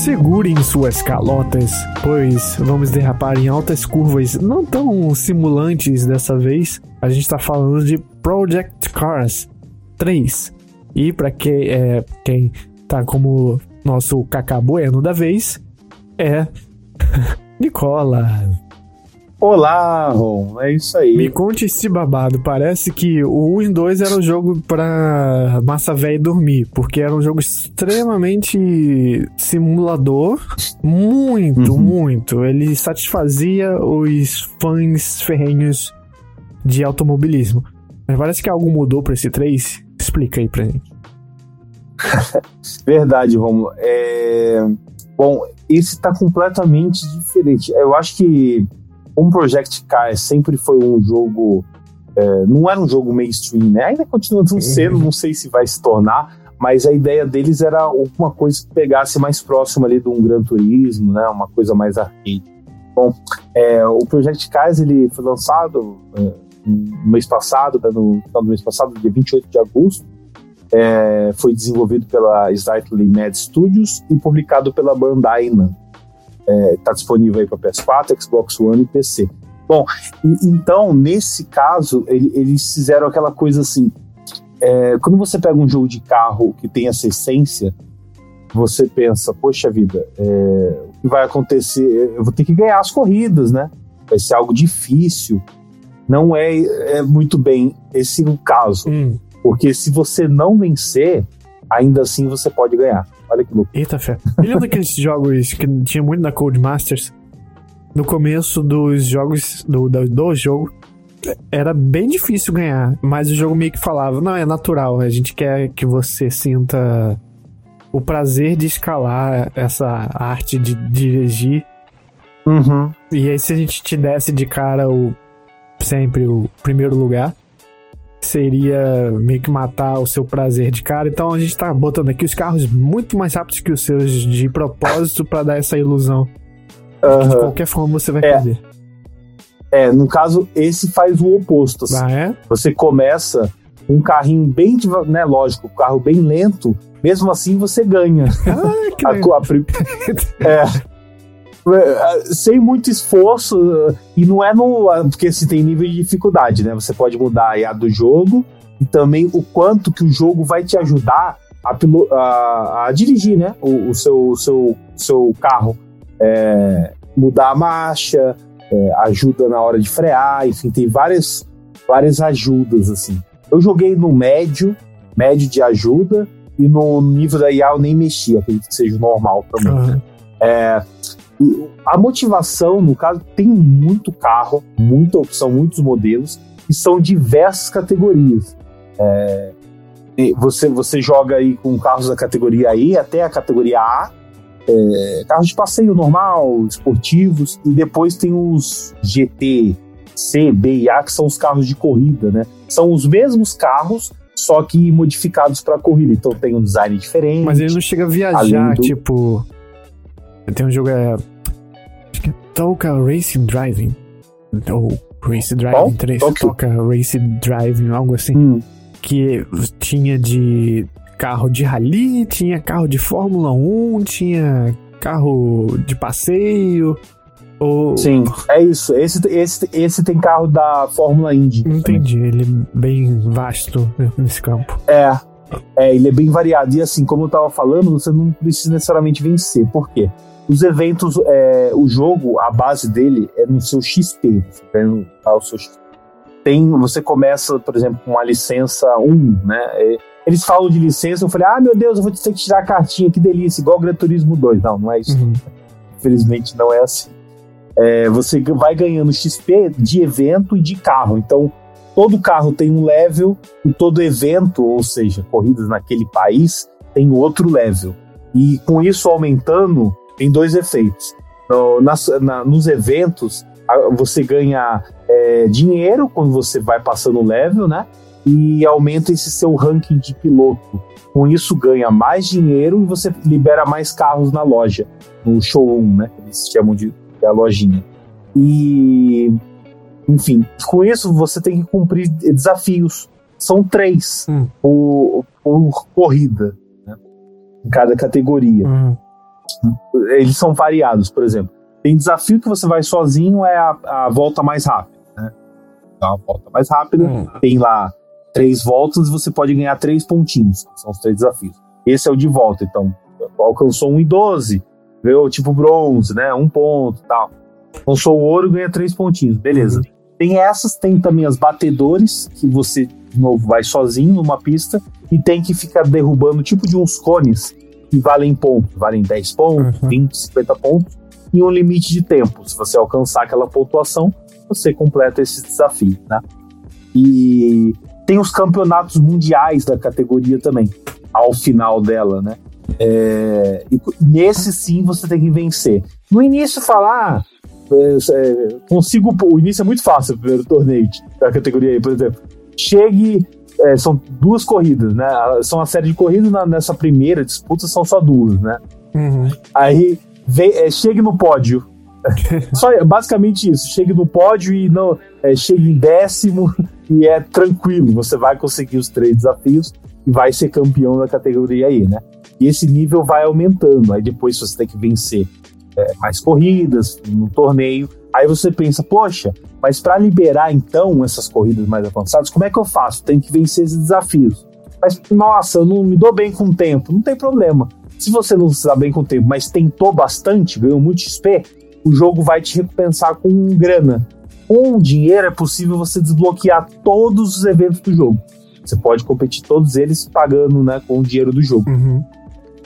Segurem suas calotas, pois vamos derrapar em altas curvas não tão simulantes dessa vez. A gente está falando de Project Cars 3. E para que, é, quem tá como nosso cacabueno da vez, é Nicola. Olá, Ron, é isso aí. Me conte esse babado. Parece que o 1 e 2 era um jogo pra massa velha dormir, porque era um jogo extremamente simulador. Muito, uhum. muito. Ele satisfazia os fãs ferrenhos de automobilismo. Mas parece que algo mudou pra esse 3. Explica aí pra gente. Verdade, Romulo. É... Bom, esse tá completamente diferente. Eu acho que um Project Cars sempre foi um jogo. É, não era um jogo mainstream, né? Ainda continua não sendo, não sei se vai se tornar, mas a ideia deles era alguma coisa que pegasse mais próximo ali de um Gran Turismo, né? Uma coisa mais arcade. Bom, é, o Project Cars ele foi lançado é, no mês passado, né, no final do mês passado, dia 28 de agosto. É, foi desenvolvido pela Slightly Mad Studios e publicado pela Bandai Namco está é, tá disponível aí para PS4, Xbox One e PC. Bom, e, então, nesse caso, ele, eles fizeram aquela coisa assim: é, quando você pega um jogo de carro que tem essa essência, você pensa, poxa vida, é, o que vai acontecer? Eu vou ter que ganhar as corridas, né? Vai ser algo difícil. Não é, é muito bem esse o caso. Hum. Porque se você não vencer, ainda assim você pode ganhar. Olha que louco. Eita fé. Me lembra daqueles jogos que tinha muito na Codemasters? No começo dos jogos, do, do, do jogo, era bem difícil ganhar, mas o jogo meio que falava: não, é natural, a gente quer que você sinta o prazer de escalar essa arte de dirigir. Uhum. E aí, se a gente te desse de cara o sempre o primeiro lugar, seria meio que matar o seu prazer de cara. Então a gente tá botando aqui os carros muito mais rápidos que os seus de propósito para dar essa ilusão. Uhum. De qualquer forma você vai é. perder. É, no caso, esse faz o oposto. Assim. Ah, é? Você começa um carrinho bem, né, lógico, um carro bem lento, mesmo assim você ganha. Ah, que a, a, é, é, sem muito esforço, e não é no. Porque se tem nível de dificuldade, né? Você pode mudar a do jogo e também o quanto que o jogo vai te ajudar a, a, a dirigir, né? O, o, seu, seu, seu carro. É, mudar a marcha, é, ajuda na hora de frear, enfim, tem várias, várias ajudas, assim. Eu joguei no médio, médio de ajuda, e no nível da IA eu nem mexi, acredito que seja normal também. Uhum. É, a motivação, no caso, tem muito carro, muita opção, muitos modelos, e são diversas categorias. É, você, você joga aí com carros da categoria E até a categoria A, é, carros de passeio normal, esportivos, e depois tem os GT, C, B e A, que são os carros de corrida, né? São os mesmos carros, só que modificados para corrida. Então tem um design diferente. Mas ele não chega a viajar, do... tipo. Tem um jogo. É, é Toca Racing Driving. Ou Race Driving 3. Okay. Toca Race Driving, algo assim. Hum. Que tinha de carro de rally, tinha carro de Fórmula 1, tinha carro de passeio. Ou... Sim, é isso. Esse, esse, esse tem carro da Fórmula Indy. Entendi, também. ele é bem vasto nesse campo. É, é, ele é bem variado. E assim, como eu tava falando, você não precisa necessariamente vencer. Por quê? Os eventos, é, o jogo, a base dele é no seu XP. Você tá, o seu XP. Tem, você começa, por exemplo, com uma licença 1, né? Eles falam de licença, eu falei, ah, meu Deus, eu vou ter que tirar a cartinha, que delícia, igual o Gran Turismo 2. Não, não é isso. Uhum. Infelizmente não é assim. É, você vai ganhando XP de evento e de carro. Então, todo carro tem um level e todo evento, ou seja, corridas naquele país, tem outro level. E com isso aumentando, tem dois efeitos. No, nas, na, nos eventos, você ganha é, dinheiro quando você vai passando o level, né? E aumenta esse seu ranking de piloto. Com isso, ganha mais dinheiro e você libera mais carros na loja, no showroom, né? Eles chamam de é a lojinha. E, enfim, com isso você tem que cumprir desafios. São três hum. por, por, corrida, né? em cada categoria. Hum. Eles são variados, por exemplo. Tem desafio que você vai sozinho, é a, a volta mais rápida. Né? A volta mais rápida. Hum. Tem lá três voltas e você pode ganhar três pontinhos. São os três desafios. Esse é o de volta. Então, alcançou 1 e 12, veio tipo bronze, né? Um ponto tal. Alcançou o ouro, ganha três pontinhos. Beleza. Uhum. Tem essas, tem também as batedores, que você, de novo, vai sozinho numa pista e tem que ficar derrubando tipo de uns cones que valem pontos. Valem 10 pontos, uhum. 20, 50 pontos, e um limite de tempo. Se você alcançar aquela pontuação, você completa esse desafio, né? E tem os campeonatos mundiais da categoria também, ao final dela, né? É, e nesse sim você tem que vencer. No início falar, ah, é, é, consigo. O início é muito fácil, o primeiro torneio da categoria aí, por exemplo. Chegue. É, são duas corridas, né? São uma série de corridas na, nessa primeira disputa, são só duas, né? Uhum. Aí vem, é, chegue no pódio. só basicamente isso. Chegue no pódio e não é, chegue em décimo e é tranquilo, você vai conseguir os três desafios e vai ser campeão da categoria aí, né? E esse nível vai aumentando, aí depois você tem que vencer é, mais corridas no torneio, aí você pensa, poxa, mas para liberar então essas corridas mais avançadas, como é que eu faço? Tem que vencer esses desafios. Mas, nossa, eu não me dou bem com o tempo, não tem problema. Se você não se dá bem com o tempo, mas tentou bastante, ganhou muito XP, o jogo vai te recompensar com grana com o dinheiro é possível você desbloquear todos os eventos do jogo. Você pode competir todos eles pagando né, com o dinheiro do jogo. Uhum.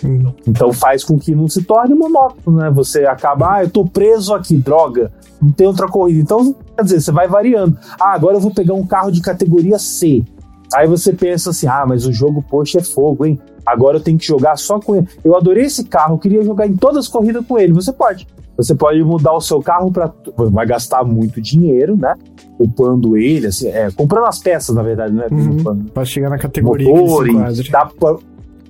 Uhum. Então faz com que não se torne monótono, né? Você acaba, ah, eu tô preso aqui, droga, não tem outra corrida. Então, quer dizer, você vai variando. Ah, agora eu vou pegar um carro de categoria C. Aí você pensa assim, ah, mas o jogo, poxa, é fogo, hein? Agora eu tenho que jogar só com ele. Eu adorei esse carro, queria jogar em todas as corridas com ele. Você pode. Você pode mudar o seu carro para. Vai gastar muito dinheiro, né? Upando ele, assim, é, comprando as peças, na verdade, né? Uhum, para chegar na categoria motor, que dá pra,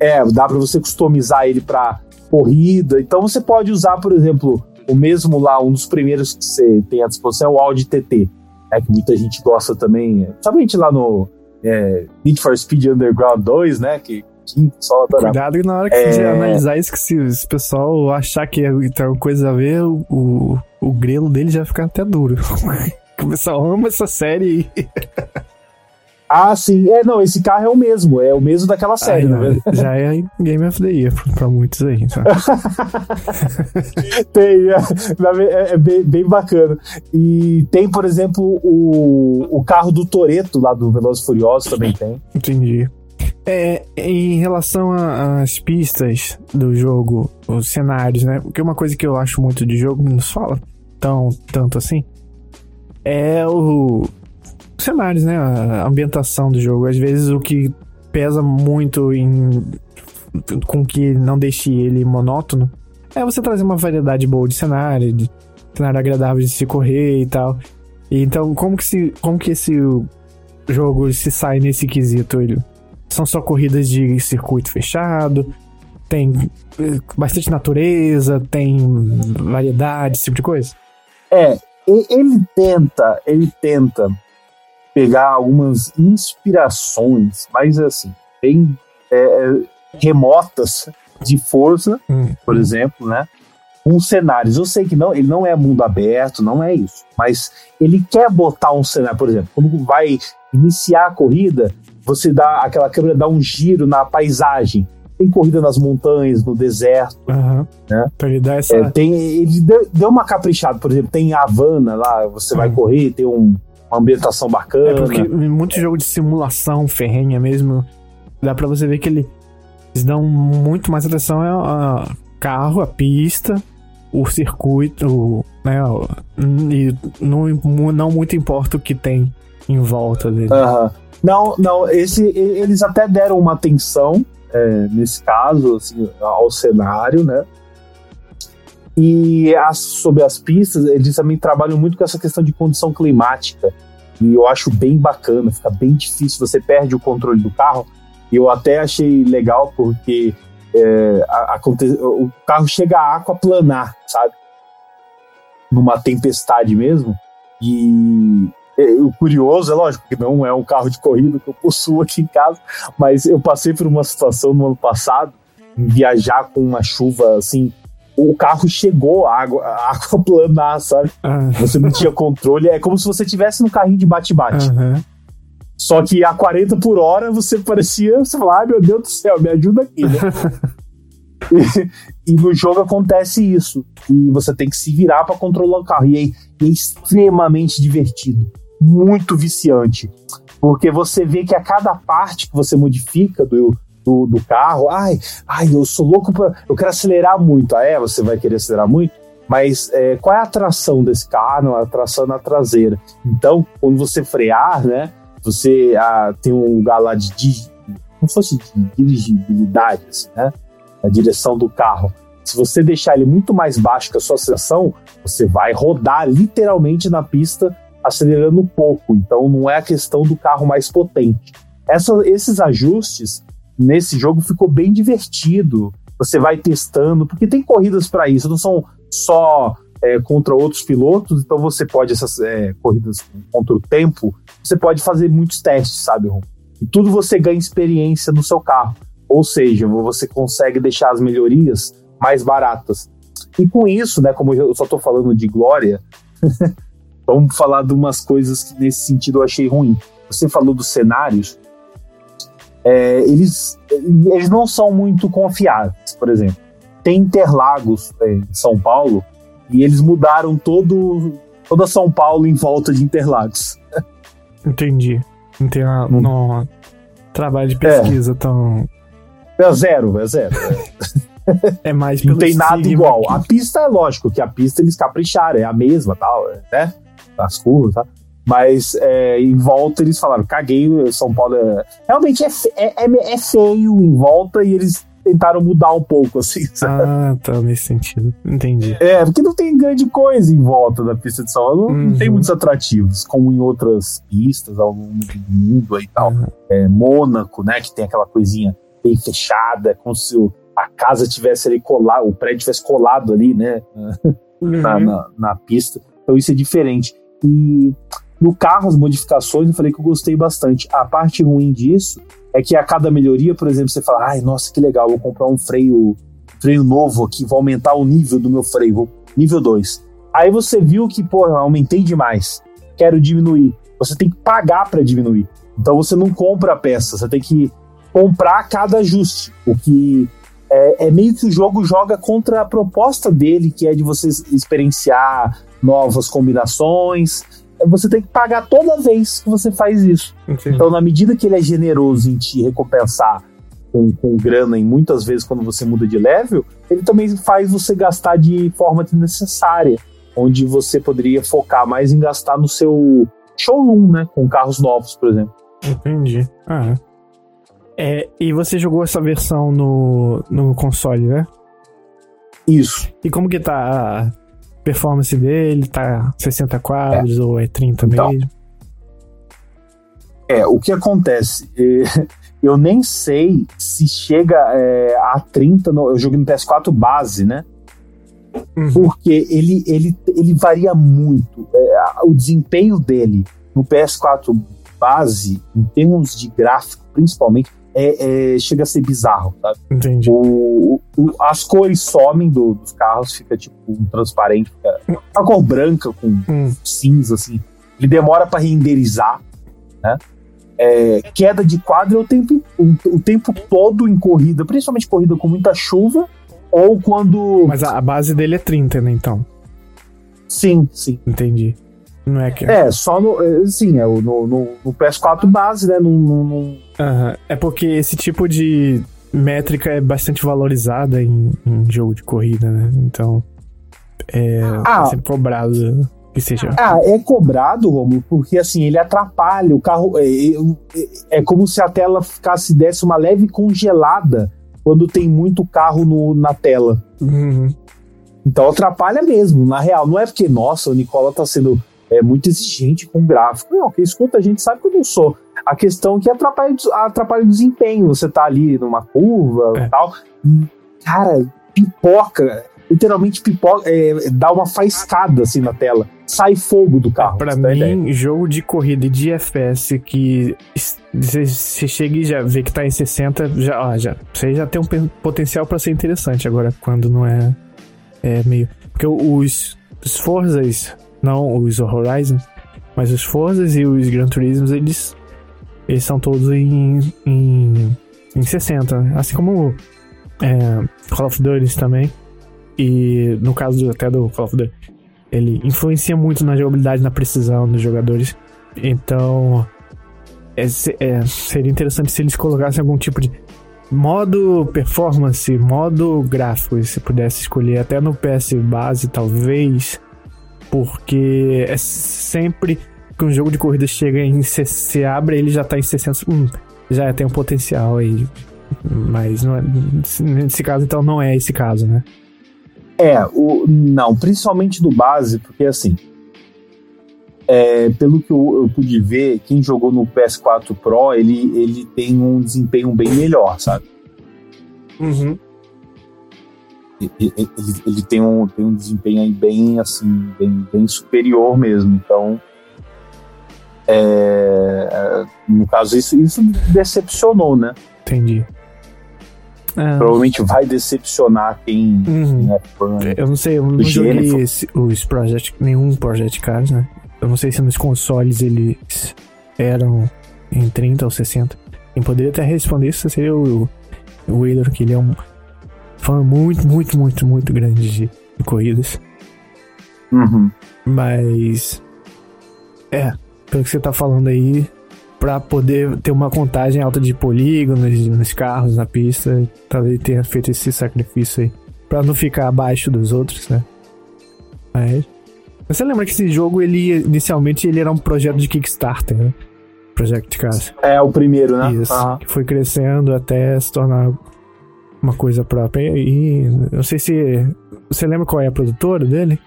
É, dá para você customizar ele para corrida. Então você pode usar, por exemplo, o mesmo lá, um dos primeiros que você tem à disposição é o Audi TT. É que muita gente gosta também, somente lá no é, Need for Speed Underground 2, né? Que só Cuidado na hora que é... você analisar isso, que se o pessoal achar que tem alguma coisa a ver, o, o grelo dele já fica até duro. o pessoal ama essa série. Ah, sim. É, não, esse carro é o mesmo. É o mesmo daquela série, né? Já é Game of the Year pra muitos aí. Tem, é, é, é bem, bem, bacana. E tem, por exemplo, o, o carro do Toreto lá do Velozes Furiosos também tem. Entendi. É, em relação às pistas do jogo, os cenários, né? Porque uma coisa que eu acho muito de jogo, não fala tão, tanto assim, é o cenários, né? A ambientação do jogo. Às vezes o que pesa muito em com que não deixe ele monótono é você trazer uma variedade boa de cenário, de cenário agradável de se correr e tal. E então, como que, se, como que esse jogo se sai nesse quesito? Ele são só corridas de circuito fechado, tem eh, bastante natureza, tem variedade, esse tipo de coisa? É, ele tenta, ele tenta pegar algumas inspirações, mas assim, bem é, é remotas de força, hum. por exemplo, né? Com cenários. Eu sei que não, ele não é mundo aberto, não é isso. Mas ele quer botar um cenário, por exemplo, quando vai iniciar a corrida, você dá aquela câmera dá um giro na paisagem. Tem corrida nas montanhas, no deserto. Uhum. Né? Então ele dá essa. É, tem, ele deu, deu, uma caprichada, por exemplo, tem Havana lá, você uhum. vai correr, tem um, uma ambientação bacana. É porque muito jogo de simulação ferrenha mesmo, dá pra você ver que ele, eles dão muito mais atenção ao carro, a pista, o circuito, né? E não, não muito importa o que tem em volta dele. Uhum. Não, não, esse, eles até deram uma atenção, é, nesse caso, assim, ao cenário, né? E as, sobre as pistas, eles também trabalham muito com essa questão de condição climática. E eu acho bem bacana, fica bem difícil, você perde o controle do carro. E eu até achei legal porque é, a, a, o carro chega a aquaplanar, sabe? Numa tempestade mesmo. E é, o curioso, é lógico que não é um carro de corrida que eu possuo aqui em casa, mas eu passei por uma situação no ano passado, viajar com uma chuva assim o carro chegou a água, a água planar, sabe? Ah. Você não tinha controle. É como se você tivesse no carrinho de bate-bate. Uhum. Só que a 40 por hora você parecia, você fala, ai meu Deus do céu, me ajuda aqui, né? e, e, no jogo acontece isso. E você tem que se virar para controlar o carro. E é, é extremamente divertido. Muito viciante. Porque você vê que a cada parte que você modifica do, do, do carro. Ai, ai, eu sou louco para, eu quero acelerar muito. Ah, é, você vai querer acelerar muito. Mas é, qual é a atração desse carro? Ah, a atração é na traseira. Então, quando você frear, né, você ah, tem um lugar lá de, de como se fosse de dirigibilidade, assim, né, a direção do carro. Se você deixar ele muito mais baixo que a sua aceleração, você vai rodar literalmente na pista acelerando pouco. Então, não é a questão do carro mais potente. Essa, esses ajustes nesse jogo ficou bem divertido. Você vai testando, porque tem corridas para isso, não são só é, contra outros pilotos, então você pode, essas é, corridas contra o tempo, você pode fazer muitos testes, sabe, Ron? E tudo você ganha experiência no seu carro. Ou seja, você consegue deixar as melhorias mais baratas. E com isso, né, como eu só estou falando de glória, vamos falar de umas coisas que nesse sentido eu achei ruim. Você falou dos cenários, é, eles, eles não são muito confiáveis. Por exemplo, tem Interlagos é, em São Paulo e eles mudaram todo, toda São Paulo em volta de Interlagos. Entendi. Não tem uma, no trabalho de pesquisa é. tão. É zero, é zero. É, é mais Não tem nada igual. A pista é lógico que a pista eles capricharam, é a mesma, tal, né? As curvas, tá? Mas é, em volta eles falaram, caguei, São Paulo é... Realmente é, é, é, é, feio em volta e eles tentaram mudar um pouco, assim. Sabe? Ah, tá, nesse sentido. Entendi. É, porque não tem grande coisa em volta da pista de São Paulo. Não, uhum. não tem muitos atrativos, como em outras pistas ao longo do mundo e tal. Uhum. É, Mônaco, né, que tem aquela coisinha bem fechada, como se a casa tivesse ali colado, o prédio tivesse colado ali, né, uhum. na, na, na pista. Então isso é diferente. E no carro, as modificações, eu falei que eu gostei bastante. A parte ruim disso é que a cada melhoria, por exemplo, você fala, ai, nossa, que legal, vou comprar um freio, freio novo aqui, vou aumentar o nível do meu freio, vou, nível 2. Aí você viu que, pô, aumentei demais, quero diminuir. Você tem que pagar para diminuir. Então você não compra a peça, você tem que comprar cada ajuste. O que é, é, meio que o jogo joga contra a proposta dele, que é de você experienciar novas combinações você tem que pagar toda vez que você faz isso. Entendi. Então, na medida que ele é generoso em te recompensar com, com grana, e muitas vezes quando você muda de level, ele também faz você gastar de forma desnecessária, onde você poderia focar mais em gastar no seu showroom, né? Com carros novos, por exemplo. Entendi. Ah, é, e você jogou essa versão no, no console, né? Isso. E como que tá performance dele? Tá 60 quadros é. ou é 30 então, mesmo? É, o que acontece? É, eu nem sei se chega é, a 30. No, eu joguei no PS4 base, né? Uhum. Porque ele, ele, ele varia muito. É, o desempenho dele no PS4 base, em termos de gráfico, principalmente, é, é, chega a ser bizarro, sabe? Entendi. O, o, as cores somem do, dos carros, fica tipo um transparente, fica uma cor branca com hum. cinza, assim. Ele demora para renderizar, né? É, queda de quadro é o tempo, o, o, tempo todo em corrida, principalmente corrida com muita chuva, ou quando. Mas a, a base dele é 30, né, então? Sim, sim. Entendi. Não é que. É, só no. É, sim, é no, no, no PS4 base, né? No... Uhum. É porque esse tipo de métrica é bastante valorizada em, em jogo de corrida, né? Então. É, ah, é sempre cobrado que seja. Ah, é cobrado, Romulo, porque assim, ele atrapalha o carro. É, é, é, como se a tela ficasse, desse uma leve congelada quando tem muito carro no, na tela. Uhum. Então atrapalha mesmo, na real. Não é porque, nossa, o Nicola tá sendo é, muito exigente com o gráfico. Não, quem escuta a gente sabe que eu não sou. A questão é que atrapalha, atrapalha o desempenho. Você tá ali numa curva é. e tal. E, cara, pipoca literalmente pipoca, é, dá uma faiscada assim na tela. Sai fogo do carro. Pra mim, ideia. jogo de corrida e de FPS que você chega e já vê que tá em 60, já, ó, já, você já tem um potencial para ser interessante. Agora, quando não é, é meio. Porque os, os Forzas, não os Horizon, mas os Forzas e os Gran Turismo, eles, eles são todos em, em, em 60. Assim como é, Call of Duty também. E no caso até do Call of Duty, ele influencia muito na jogabilidade, na precisão dos jogadores. Então, é, é, seria interessante se eles colocassem algum tipo de modo performance, modo gráfico, se pudesse escolher até no PS base, talvez, porque é sempre que um jogo de corrida chega em se abre, ele já tá em 60, hum, já tem um potencial aí. Mas não é, nesse caso então não é esse caso, né? É, o, não, principalmente do base, porque assim, é, pelo que eu, eu, pude ver, quem jogou no PS4 Pro, ele, ele tem um desempenho bem melhor, sabe? Uhum. Ele, ele, ele, tem, um, tem um desempenho aí bem, assim, bem, bem superior mesmo, então... É, no caso, isso, isso decepcionou, né? Entendi. É. Provavelmente vai decepcionar quem, uhum. quem é fã. Eu não sei, eu não joguei esse, os Project, nenhum Project Cars, né? Eu não sei se nos consoles eles eram em 30 ou 60. Quem poderia até responder isso seria o, o Wheeler, que ele é um fã muito, muito, muito, muito grande de, de corridas. Uhum. Mas. É, pelo que você tá falando aí, para poder ter uma contagem alta de polígonos nos carros, na pista. Talvez tenha feito esse sacrifício aí. Pra não ficar abaixo dos outros, né? Mas. Você lembra que esse jogo, ele inicialmente ele era um projeto de Kickstarter, né? Project Cars. É, o primeiro, né? Isso. Uhum. Que foi crescendo até se tornar uma coisa própria. E não sei se. Você lembra qual é a produtora dele?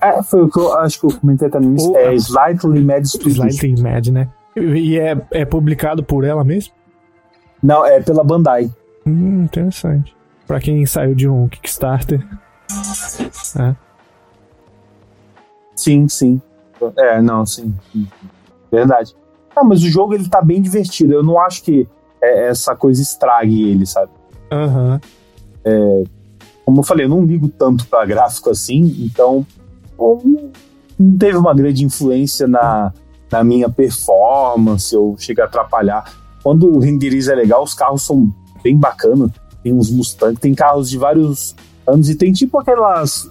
É, foi o que eu acho que eu comentei também. É Slightly Mad Studios. Slightly Mad, né? E é, é publicado por ela mesmo? Não, é pela Bandai. Hum, interessante. Pra quem saiu de um Kickstarter. É. Sim, sim. É, não, sim. Verdade. Ah, mas o jogo ele tá bem divertido. Eu não acho que é, essa coisa estrague ele, sabe? Aham. Uhum. É, como eu falei, eu não ligo tanto pra gráfico assim, então não teve uma grande influência na, na minha performance ou chega a atrapalhar. Quando o renderiza é legal, os carros são bem bacanas. Tem uns Mustang, tem carros de vários anos e tem tipo aquelas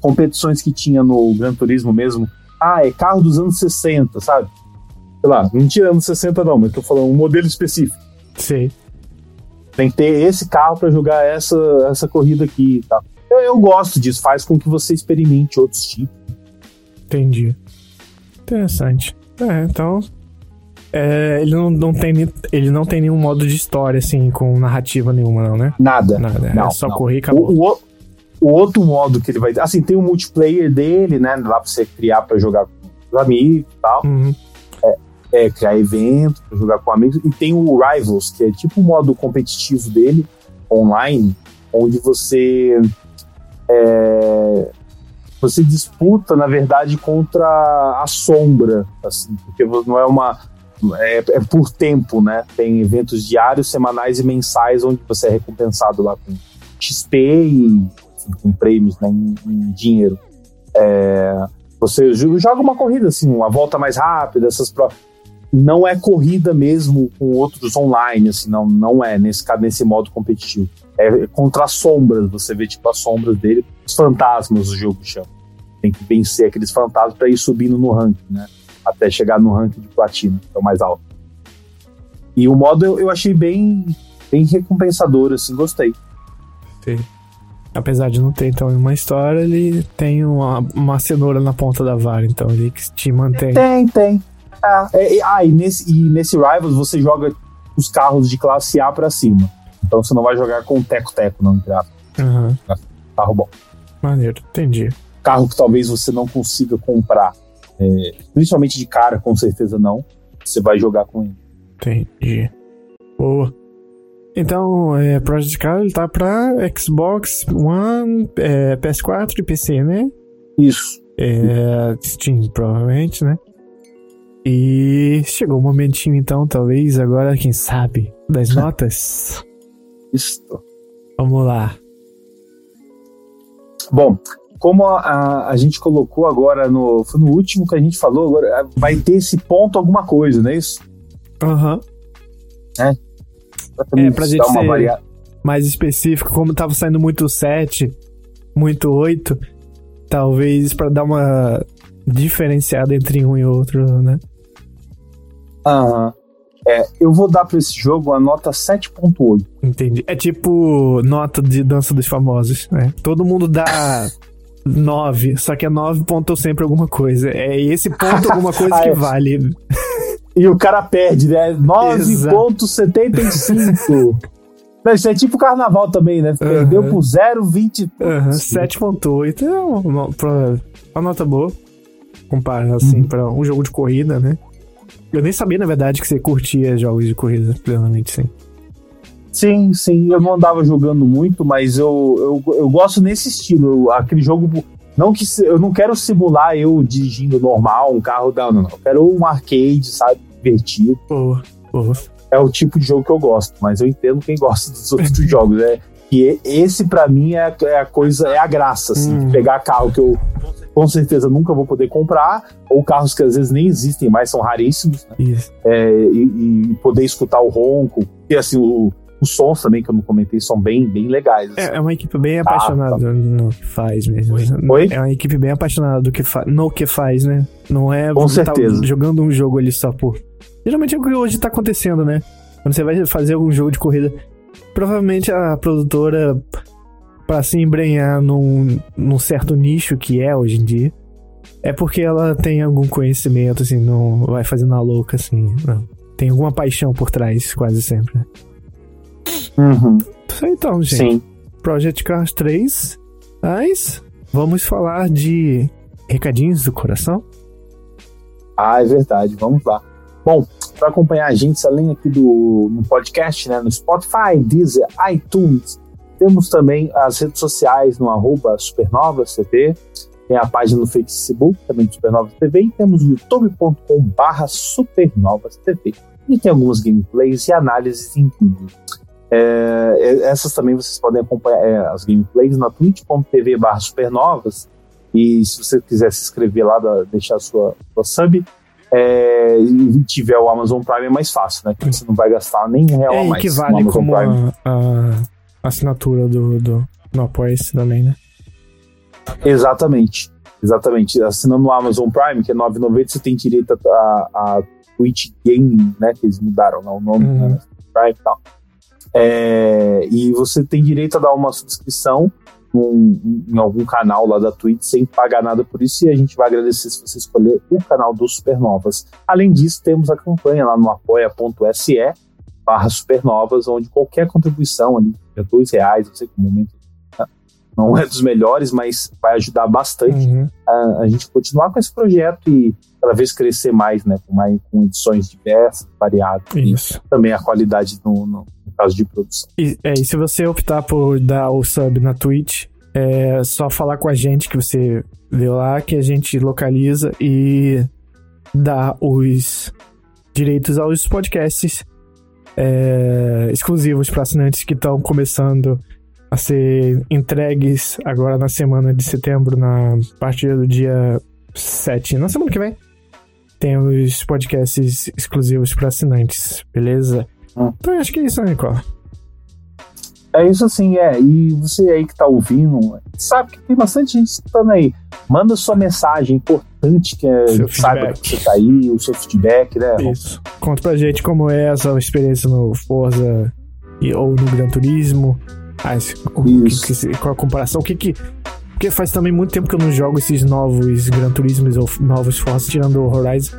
competições que tinha no Gran Turismo mesmo. Ah, é carro dos anos 60, sabe? Sei lá, não tinha anos 60 não, mas tô falando um modelo específico. Sim. Tem que ter esse carro para jogar essa, essa corrida aqui e tá? tal. Eu, eu gosto disso, faz com que você experimente outros tipos. Entendi. Interessante. É, então. É, ele, não, não tem, ele não tem nenhum modo de história, assim, com narrativa nenhuma, não, né? Nada. Nada. É não, é só não. correr e acabou. O, o, o, outro modo que ele vai. Assim, tem o multiplayer dele, né? Lá pra você criar pra jogar com os amigos e tal. Uhum. É, é, criar evento pra jogar com amigos. E tem o Rivals, que é tipo o modo competitivo dele, online, onde você é, você disputa, na verdade, contra a sombra, assim, porque não é uma. É, é, por tempo, né? Tem eventos diários, semanais e mensais onde você é recompensado lá com XP e com prêmios né, em, em dinheiro. É, você joga uma corrida, assim, uma volta mais rápida, essas provas. Não é corrida mesmo com outros online, assim, não, não é nesse, nesse modo competitivo é contra as sombras. Você vê, tipo, as sombras dele, os fantasmas do jogo chama. Tem que vencer aqueles fantasmas para ir subindo no ranking, né? Até chegar no ranking de platina, que é o mais alto. E o modo eu, eu achei bem, bem recompensador, assim, gostei. Sim. Apesar de não ter, então, uma história, ele tem uma, uma cenoura na ponta da vara, então, ele que te mantém. Tem, tem. Ah, é, ah e, nesse, e nesse Rivals você joga os carros de classe A para cima. Então você não vai jogar com teco-teco, não, entre Uhum. Carro bom. Maneiro, entendi. Carro que talvez você não consiga comprar, é, principalmente de cara, com certeza não. Você vai jogar com ele. Entendi. Boa. Então, é, Project Car ele tá pra Xbox One, é, PS4 e PC, né? Isso. É, Steam, provavelmente, né? E chegou o momentinho, então, talvez agora, quem sabe, das notas. Isso. Vamos lá. Bom, como a, a, a, gente colocou agora no. Foi no último que a gente falou, agora vai ter esse ponto alguma coisa, não é isso? Aham. Uhum. É. É, pra gente ser variada. mais específico, como tava saindo muito 7, muito 8, talvez para dar uma diferenciada entre um e outro, né? Aham. Uhum. É, eu vou dar pra esse jogo a nota 7.8. Entendi. É tipo nota de Dança dos Famosos, né? Todo mundo dá 9, só que é 9 ponto sempre alguma coisa. É esse ponto alguma coisa ah, que é. vale. E o cara perde, né? 9.75. Isso é tipo carnaval também, né? Perdeu por 0,20. Uhum. 7.8 é uma, uma, nota boa. Compara, assim, uhum. pra um jogo de corrida, né? Eu nem sabia, na verdade, que você curtia jogos de corrida plenamente, sim. Sim, sim. Eu não andava jogando muito, mas eu, eu, eu gosto nesse estilo. Aquele jogo. Não que eu não quero simular eu dirigindo normal, um carro da. Não, não. Eu quero um arcade, sabe? Divertido. Porra, porra. É o tipo de jogo que eu gosto, mas eu entendo quem gosta dos outros jogos. É, e esse, para mim, é, é, a coisa, é a graça, assim, hum. pegar carro que eu com certeza nunca vou poder comprar, ou carros que às vezes nem existem mais, são raríssimos, né? é, e, e, poder escutar o ronco, e assim, o, os sons também que eu não comentei são bem, bem legais. Assim. É, é, uma equipe bem ah, apaixonada tá. no que faz mesmo. Oi? É uma equipe bem apaixonada do que no que faz, né? Não é Com certeza. Tá jogando um jogo ali só por. Geralmente é o que hoje tá acontecendo, né? Quando você vai fazer algum jogo de corrida, provavelmente a produtora para se embrenhar num, num certo nicho que é hoje em dia, é porque ela tem algum conhecimento, assim, não vai fazendo a louca, assim, não. Tem alguma paixão por trás, quase sempre. Uhum. Isso aí então, gente. Sim. Project Cars 3, mas vamos falar de recadinhos do coração? Ah, é verdade, vamos lá. Bom, para acompanhar a gente, além aqui do no podcast, né, no Spotify, Deezer, iTunes, temos também as redes sociais no arroba Supernovas TV, tem a página no Facebook também de Supernovas TV e temos o youtube.com barra Supernovas TV. E tem algumas gameplays e análises em vídeo. É, é, essas também vocês podem acompanhar é, as gameplays na twitch.tv barra supernovas e se você quiser se inscrever lá, da, deixar a sua, sua sub é, e tiver o Amazon Prime é mais fácil, né? Porque você não vai gastar nem real é, mais. que vale como a, a, assinatura do, do, do Apoia-se também, né? Exatamente. Exatamente. Assinando o Amazon Prime, que é 9,90, você tem direito a, a, Twitch Gaming, né? Que eles mudaram né, o nome, uhum. né? Prime e tal. É, e você tem direito a dar uma subscrição num, em algum canal lá da Twitch sem pagar nada por isso. E a gente vai agradecer se você escolher o canal do Supernovas. Além disso, temos a campanha lá no apoia.se barra supernovas, onde qualquer contribuição ali, é dois reais, eu sei que momento né, não é dos melhores, mas vai ajudar bastante uhum. a, a, gente continuar com esse projeto e cada vez crescer mais, né, com, mais, com edições diversas, variadas, Isso. e também a qualidade no, no, no caso de produção. E, é, e se você optar por dar o sub na Twitch, é só falar com a gente que você vê lá, que a gente localiza e dá os direitos aos podcasts é, exclusivos para assinantes que estão começando a ser entregues agora na semana de setembro, na partir do dia 7, na semana que vem. Tem os podcasts exclusivos para assinantes, beleza? Hum. Então acho que é isso, né, Nicola? É isso assim, é. E você aí que tá ouvindo, sabe que tem bastante gente escutando aí. Manda sua mensagem importante que é, saiba que você tá aí, o seu feedback, né? Isso. Conta pra gente como é essa experiência no Forza e, ou no Gran Turismo. As, o, que, qual a comparação? O que que. Porque faz também muito tempo que eu não jogo esses novos Gran Turismos ou novos Forza, tirando o Horizon.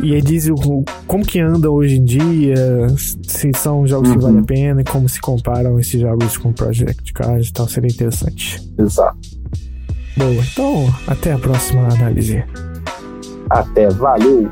e aí diz o, como que anda hoje em dia, se são jogos uhum. que valem a pena e como se comparam esses jogos com Project Cars e tal, seria interessante. Exato. Boa, então até a próxima análise. Até, valeu!